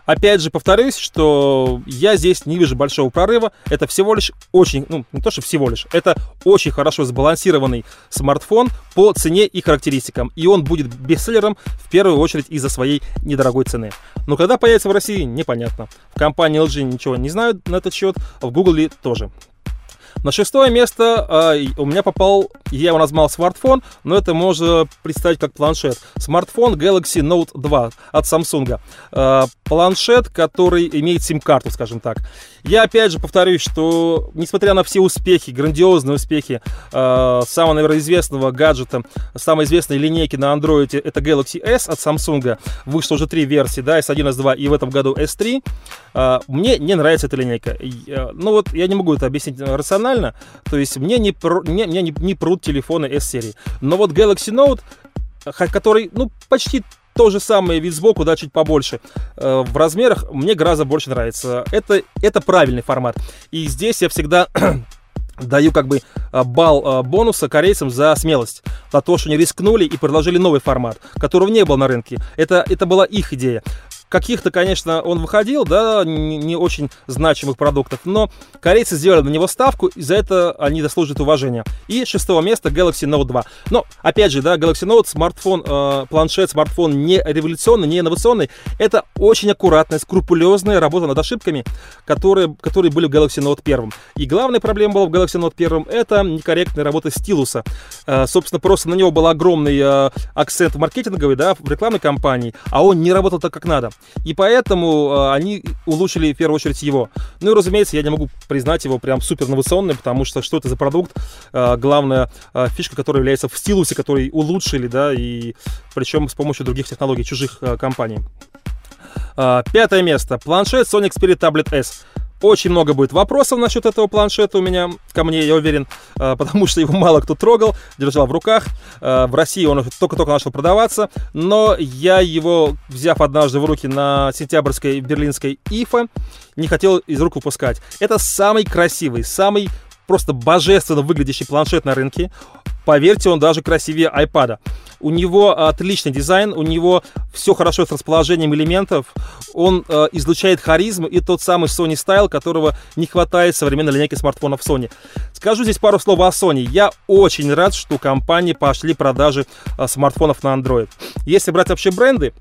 Опять же, повторюсь, что я здесь не вижу большого прорыва. Это всего лишь очень, ну, не то, что всего лишь, это очень хорошо сбалансированный смартфон по цене и характеристикам. И он будет бестселлером в первую очередь из-за своей недорогой цены. Но когда появится в России, непонятно. В компании LG ничего не знают на этот счет, в Google тоже. На шестое место э, у меня попал, я его назвал смартфон, но это можно представить как планшет. Смартфон Galaxy Note 2 от Samsung. Э, планшет, который имеет сим-карту, скажем так. Я опять же повторюсь, что несмотря на все успехи, грандиозные успехи э, самого, наверное, известного гаджета, самой известной линейки на Android, это Galaxy S от Samsung. Вышло уже три версии, да, S1, S2 и в этом году S3. Э, мне не нравится эта линейка. Э, ну вот, я не могу это объяснить рационально. То есть мне не, мне, мне не, не прут телефоны S-серии. Но вот Galaxy Note, который, ну, почти то же самое вид сбоку, да, чуть побольше. Э, в размерах мне гораздо больше нравится. Это, это правильный формат. И здесь я всегда даю как бы э, балл э, бонуса корейцам за смелость, за то, что они рискнули и предложили новый формат, которого не было на рынке. Это, это была их идея. Каких-то, конечно, он выходил, да, не очень значимых продуктов, но корейцы сделали на него ставку, и за это они заслуживают уважения. И шестого места Galaxy Note 2. Но, опять же, да, Galaxy Note, смартфон, э, планшет, смартфон не революционный, не инновационный. Это очень аккуратная, скрупулезная работа над ошибками, которые, которые были в Galaxy Note 1. И главная проблема была в Galaxy Note 1 это некорректная работа стилуса. Э, собственно, просто на него был огромный э, акцент маркетинговый, да, в рекламной кампании, а он не работал так, как надо. И поэтому э, они улучшили в первую очередь его. Ну и, разумеется, я не могу признать его прям супер инновационным, потому что что это за продукт? Э, главная э, фишка, которая является в стилусе, который улучшили, да, и причем с помощью других технологий чужих компаний. Пятое место. Планшет Sony Xperia Tablet S. Очень много будет вопросов насчет этого планшета у меня, ко мне, я уверен, э, потому что его мало кто трогал, держал в руках. Э, в России он только-только начал продаваться, но я его, взяв однажды в руки на сентябрьской берлинской ИФА, не хотел из рук выпускать. Это самый красивый, самый просто божественно выглядящий планшет на рынке. Поверьте, он даже красивее iPad. У него отличный дизайн, у него все хорошо с расположением элементов, он э, излучает харизму и тот самый Sony Style, которого не хватает современной линейке смартфонов Sony. Скажу здесь пару слов о Sony. Я очень рад, что компании пошли продажи э, смартфонов на Android. Если брать вообще бренды,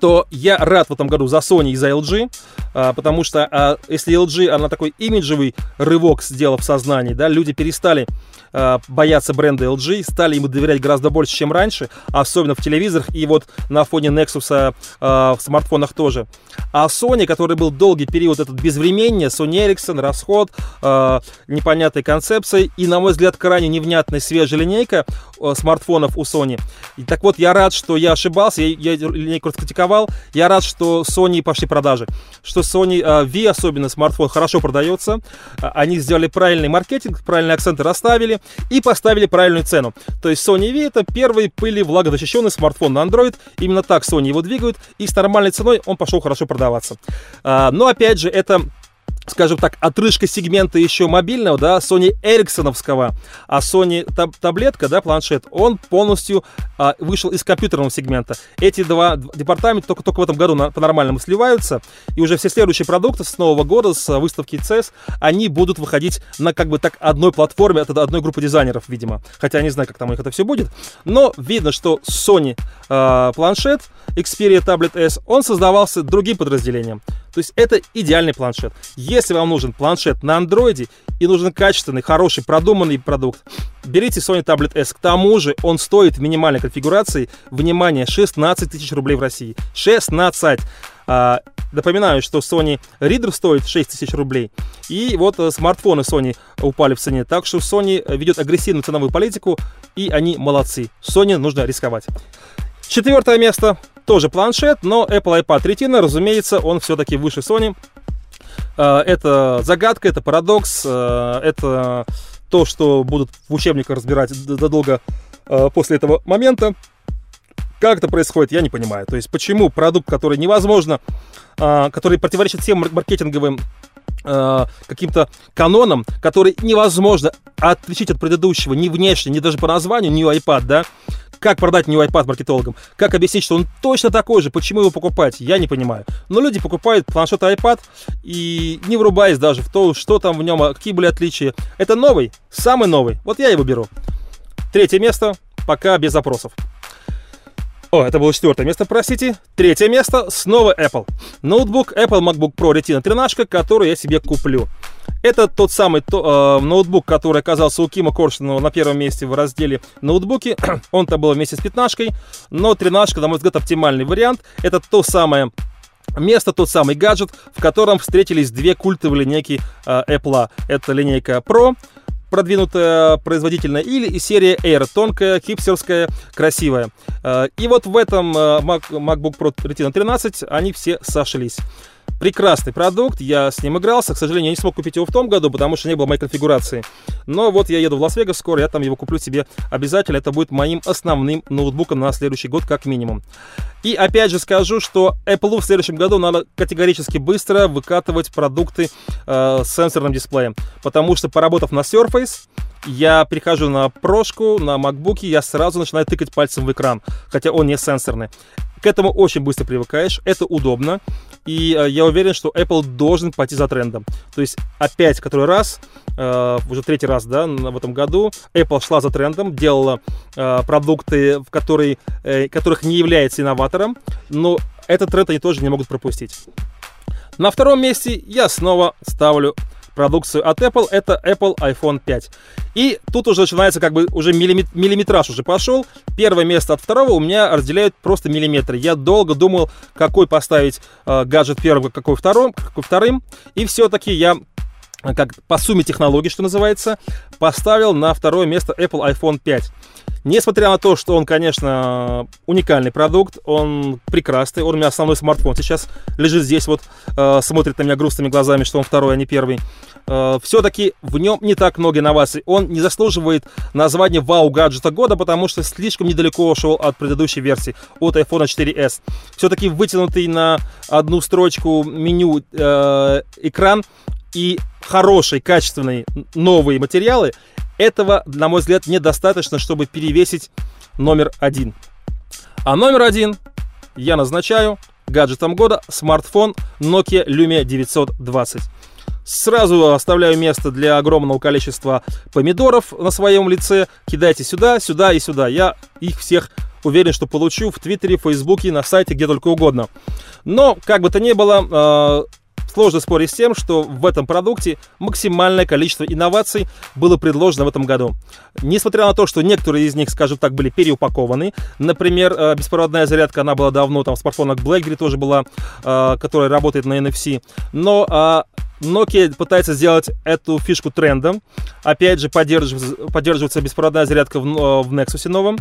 то я рад в этом году за Sony и за LG, а, потому что а, если LG, она такой имиджевый рывок сделала в сознании, да, люди перестали а, бояться бренда LG, стали ему доверять гораздо больше, чем раньше, особенно в телевизорах и вот на фоне Nexus в смартфонах тоже. А Sony, который был долгий период этот безвременье, Sony Ericsson, расход, непонятной концепции и, на мой взгляд, крайне невнятная свежая линейка смартфонов у Sony. И так вот, я рад, что я ошибался, я, я линейку раскритиковал, я рад, что Sony пошли продажи, что Sony uh, V, особенно смартфон, хорошо продается. Uh, они сделали правильный маркетинг, правильные акценты расставили и поставили правильную цену. То есть Sony V это первый пыли влагозащищенный смартфон на Android. Именно так Sony его двигают. И с нормальной ценой он пошел хорошо продаваться. Uh, но опять же, это скажем так, отрыжка сегмента еще мобильного, да, Sony Эриксоновского, а Sony таб таблетка, да, планшет, он полностью а, вышел из компьютерного сегмента. Эти два департамента только, только в этом году по-нормальному сливаются, и уже все следующие продукты с нового года, с выставки CES, они будут выходить на как бы так одной платформе от одной группы дизайнеров, видимо. Хотя я не знаю, как там у них это все будет, но видно, что Sony а, планшет, Xperia Tablet S, он создавался другим подразделением. То есть это идеальный планшет. Если вам нужен планшет на андроиде и нужен качественный, хороший, продуманный продукт, берите Sony Tablet S. К тому же он стоит в минимальной конфигурации, внимание, 16 тысяч рублей в России. 16! А, напоминаю, что Sony Reader стоит 6 тысяч рублей. И вот а, смартфоны Sony упали в цене. Так что Sony ведет агрессивную ценовую политику, и они молодцы. Sony нужно рисковать. Четвертое место тоже планшет, но Apple iPad Retina, разумеется, он все-таки выше Sony. А, это загадка, это парадокс, а, это то, что будут в учебниках разбирать задолго а, после этого момента. Как это происходит, я не понимаю. То есть, почему продукт, который невозможно, который противоречит всем маркетинговым э, каким-то каноном, который невозможно отличить от предыдущего ни внешне, ни даже по названию, ни iPad, да, как продать New iPad маркетологам? Как объяснить, что он точно такой же? Почему его покупать? Я не понимаю. Но люди покупают планшет iPad и не врубаясь даже в то, что там в нем, а какие были отличия. Это новый, самый новый. Вот я его беру. Третье место, пока без запросов. О, это было четвертое место, простите. Третье место, снова Apple. Ноутбук Apple MacBook Pro Retina 13, который я себе куплю. Это тот самый то, э, ноутбук, который оказался у Кима Коршунова на первом месте в разделе ноутбуки. Он-то был вместе с 15 но 13 на мой взгляд, оптимальный вариант. Это то самое место, тот самый гаджет, в котором встретились две культовые линейки э, Apple. Это линейка Pro продвинутая, производительная, или серия Air, тонкая, хипстерская, красивая. Э, и вот в этом э, MacBook Pro Retina 13 они все сошлись. Прекрасный продукт, я с ним игрался. К сожалению, я не смог купить его в том году, потому что не было моей конфигурации. Но вот я еду в Лас-Вегас скоро, я там его куплю себе обязательно. Это будет моим основным ноутбуком на следующий год, как минимум. И опять же скажу, что Apple в следующем году надо категорически быстро выкатывать продукты э, с сенсорным дисплеем. Потому что, поработав на Surface, я перехожу на прошку, на MacBook, я сразу начинаю тыкать пальцем в экран, хотя он не сенсорный. К этому очень быстро привыкаешь, это удобно. И э, я уверен, что Apple должен пойти за трендом. То есть опять который раз, э, уже третий раз, да, в этом году, Apple шла за трендом, делала э, продукты, в которые, э, которых не является инноватором, но этот тренд они тоже не могут пропустить. На втором месте я снова ставлю продукцию от Apple, это Apple iPhone 5. И тут уже начинается как бы уже миллиметраж уже пошел. Первое место от второго у меня разделяют просто миллиметры. Я долго думал, какой поставить э, гаджет первым, какой вторым, какой вторым. И все-таки я как по сумме технологий, что называется, поставил на второе место Apple iPhone 5. Несмотря на то, что он, конечно, уникальный продукт, он прекрасный, он у меня основной смартфон сейчас лежит здесь, вот э, смотрит на меня грустными глазами, что он второй, а не первый. Э, все-таки в нем не так много инноваций. Он не заслуживает названия вау-гаджета года, потому что слишком недалеко ушел от предыдущей версии, от iPhone 4s. Все-таки вытянутый на одну строчку меню э, экран и хорошие, качественные новые материалы этого, на мой взгляд, недостаточно, чтобы перевесить номер один. А номер один я назначаю гаджетом года смартфон Nokia Lumia 920. Сразу оставляю место для огромного количества помидоров на своем лице. Кидайте сюда, сюда и сюда. Я их всех уверен, что получу в Твиттере, Фейсбуке, на сайте, где только угодно. Но, как бы то ни было, э, Сложно спорить с тем, что в этом продукте максимальное количество инноваций было предложено в этом году. Несмотря на то, что некоторые из них, скажем так, были переупакованы, например, э, беспроводная зарядка, она была давно, там в смартфонах BlackBerry тоже была, э, которая работает на NFC, но а, Nokia пытается сделать эту фишку трендом. Опять же, поддерживается, поддерживается беспроводная зарядка в, э, в Nexus новом.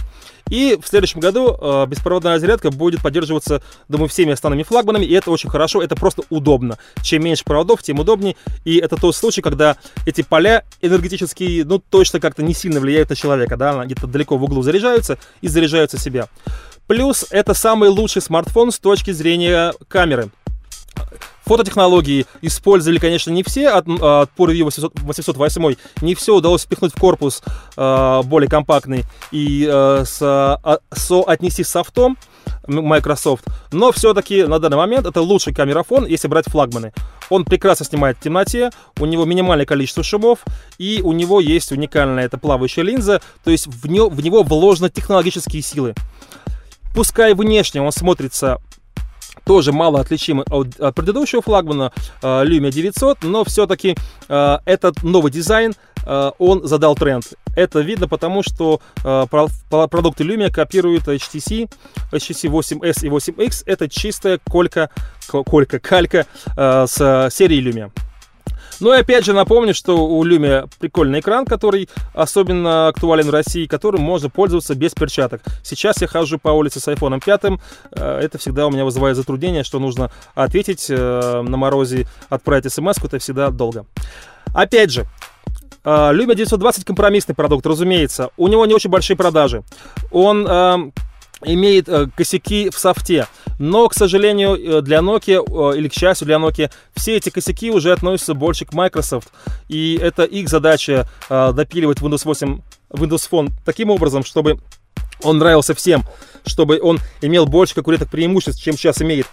И в следующем году э, беспроводная зарядка будет поддерживаться, думаю, всеми основными флагманами. И это очень хорошо, это просто удобно. Чем меньше проводов, тем удобнее. И это тот случай, когда эти поля энергетические, ну, точно как-то не сильно влияют на человека, да, где-то далеко в углу заряжаются и заряжаются себя. Плюс это самый лучший смартфон с точки зрения камеры. Фототехнологии использовали, конечно, не все от, от PureView 808, не все удалось впихнуть в корпус э, более компактный и э, с, э, соотнести с софтом Microsoft, но все-таки на данный момент это лучший камерафон, если брать флагманы. Он прекрасно снимает в темноте, у него минимальное количество шумов, и у него есть уникальная это плавающая линза, то есть в, него, в него вложены технологические силы. Пускай внешне он смотрится тоже мало отличимый от, от предыдущего флагмана э, Lumia 900, но все-таки э, этот новый дизайн, э, он задал тренд. Это видно потому, что э, продукты Lumia копируют HTC, HTC 8S и 8X. Это чистая колька, колька, калька э, с серии Lumia. Ну и опять же напомню, что у Lumia прикольный экран, который особенно актуален в России, которым можно пользоваться без перчаток. Сейчас я хожу по улице с iPhone 5, э, это всегда у меня вызывает затруднение, что нужно ответить э, на морозе, отправить смс это всегда долго. Опять же, э, Lumia 920 компромиссный продукт, разумеется. У него не очень большие продажи. Он имеет э, косяки в софте. Но, к сожалению, э, для Nokia, э, или к счастью для Nokia, все эти косяки уже относятся больше к Microsoft. И это их задача допиливать Windows 8, Windows Phone таким образом, чтобы он нравился всем, чтобы он имел больше конкурентных преимуществ, чем сейчас имеет.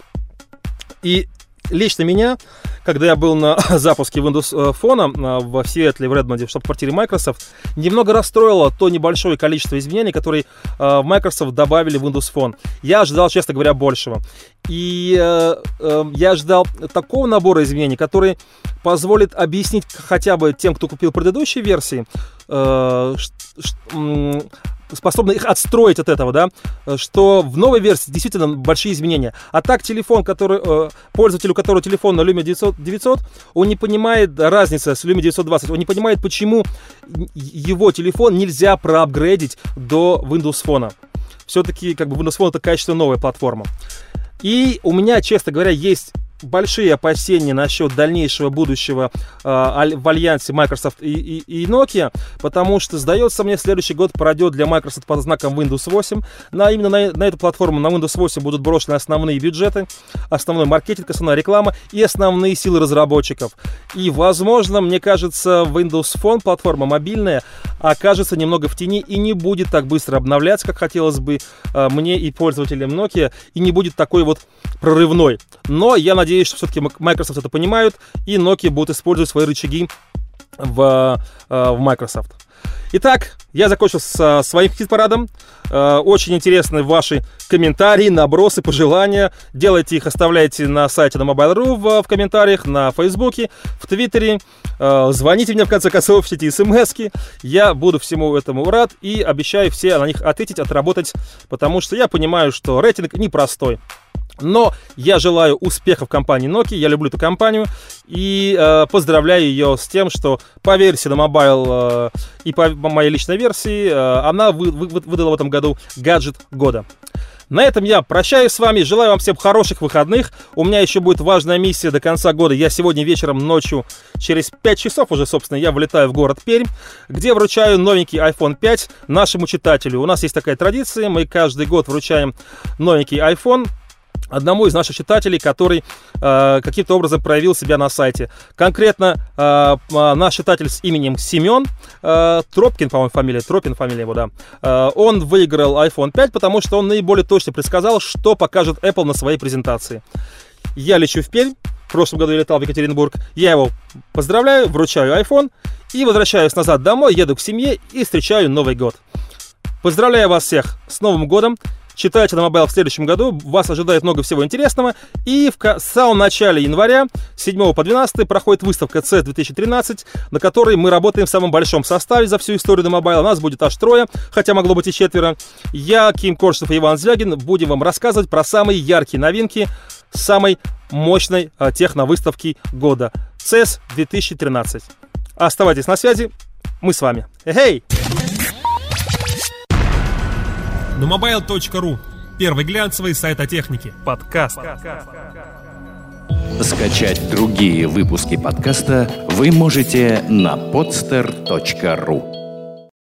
И лично меня, когда я был на запуске Windows э, Phone э, в Сиэтле, в Редмонде, в штаб-квартире Microsoft, немного расстроило то небольшое количество изменений, которые в э, Microsoft добавили в Windows Phone. Я ожидал, честно говоря, большего. И э, я ожидал такого набора изменений, который позволит объяснить хотя бы тем, кто купил предыдущие версии, способны их отстроить от этого, да, что в новой версии действительно большие изменения. А так телефон, который, э, пользователю которого телефон на Lumia 900, 900, он не понимает разницы с Lumia 920, он не понимает, почему его телефон нельзя проапгрейдить до Windows Phone. Все-таки как бы Windows Phone это качественно новая платформа. И у меня, честно говоря, есть большие опасения насчет дальнейшего будущего э, в альянсе Microsoft и, Nokia, потому что, сдается мне, следующий год пройдет для Microsoft под знаком Windows 8. На, именно на, на эту платформу, на Windows 8 будут брошены основные бюджеты, основной маркетинг, основная реклама и основные силы разработчиков. И, возможно, мне кажется, Windows Phone, платформа мобильная, окажется немного в тени и не будет так быстро обновляться, как хотелось бы э, мне и пользователям Nokia, и не будет такой вот прорывной. Но я надеюсь, надеюсь, что все-таки Microsoft это понимают, и Nokia будут использовать свои рычаги в, э, в Microsoft. Итак, я закончил с своим хит-парадом. Э, очень интересны ваши комментарии, набросы, пожелания. Делайте их, оставляйте на сайте на Mobile.ru в, в комментариях, на Фейсбуке, в Твиттере. Э, звоните мне, в конце концов, пишите смс -ки. Я буду всему этому рад и обещаю все на них ответить, отработать, потому что я понимаю, что рейтинг непростой. Но я желаю успехов компании Nokia, я люблю эту компанию и э, поздравляю ее с тем, что по версии на Mobile э, и по, моей личной версии э, она вы, вы, выдала в этом году гаджет года. На этом я прощаюсь с вами, желаю вам всем хороших выходных. У меня еще будет важная миссия до конца года. Я сегодня вечером, ночью, через 5 часов уже, собственно, я вылетаю в город Пермь, где вручаю новенький iPhone 5 нашему читателю. У нас есть такая традиция, мы каждый год вручаем новенький iPhone одному из наших читателей, который э, каким-то образом проявил себя на сайте. Конкретно э, наш читатель с именем Семен э, Тропкин, по-моему, фамилия, Тропин фамилия его, да. Э, он выиграл iPhone 5, потому что он наиболее точно предсказал, что покажет Apple на своей презентации. Я лечу в Пермь, в прошлом году я летал в Екатеринбург. Я его поздравляю, вручаю iPhone и возвращаюсь назад домой, еду к семье и встречаю Новый год. Поздравляю вас всех с Новым годом! Читайте на Mobile в следующем году. Вас ожидает много всего интересного. И в самом начале января, 7 по 12, проходит выставка CES 2013, на которой мы работаем в самом большом составе за всю историю на Mobile. Нас будет аж трое, хотя могло быть и четверо. Я, Ким Коршев и Иван Звягин будем вам рассказывать про самые яркие новинки самой мощной а, техновыставки года. CES 2013. Оставайтесь на связи. Мы с вами. Эй! На mobile.ru. Первый глянцевый сайт о технике. Подкаст. Скачать другие выпуски подкаста вы можете на podster.ru.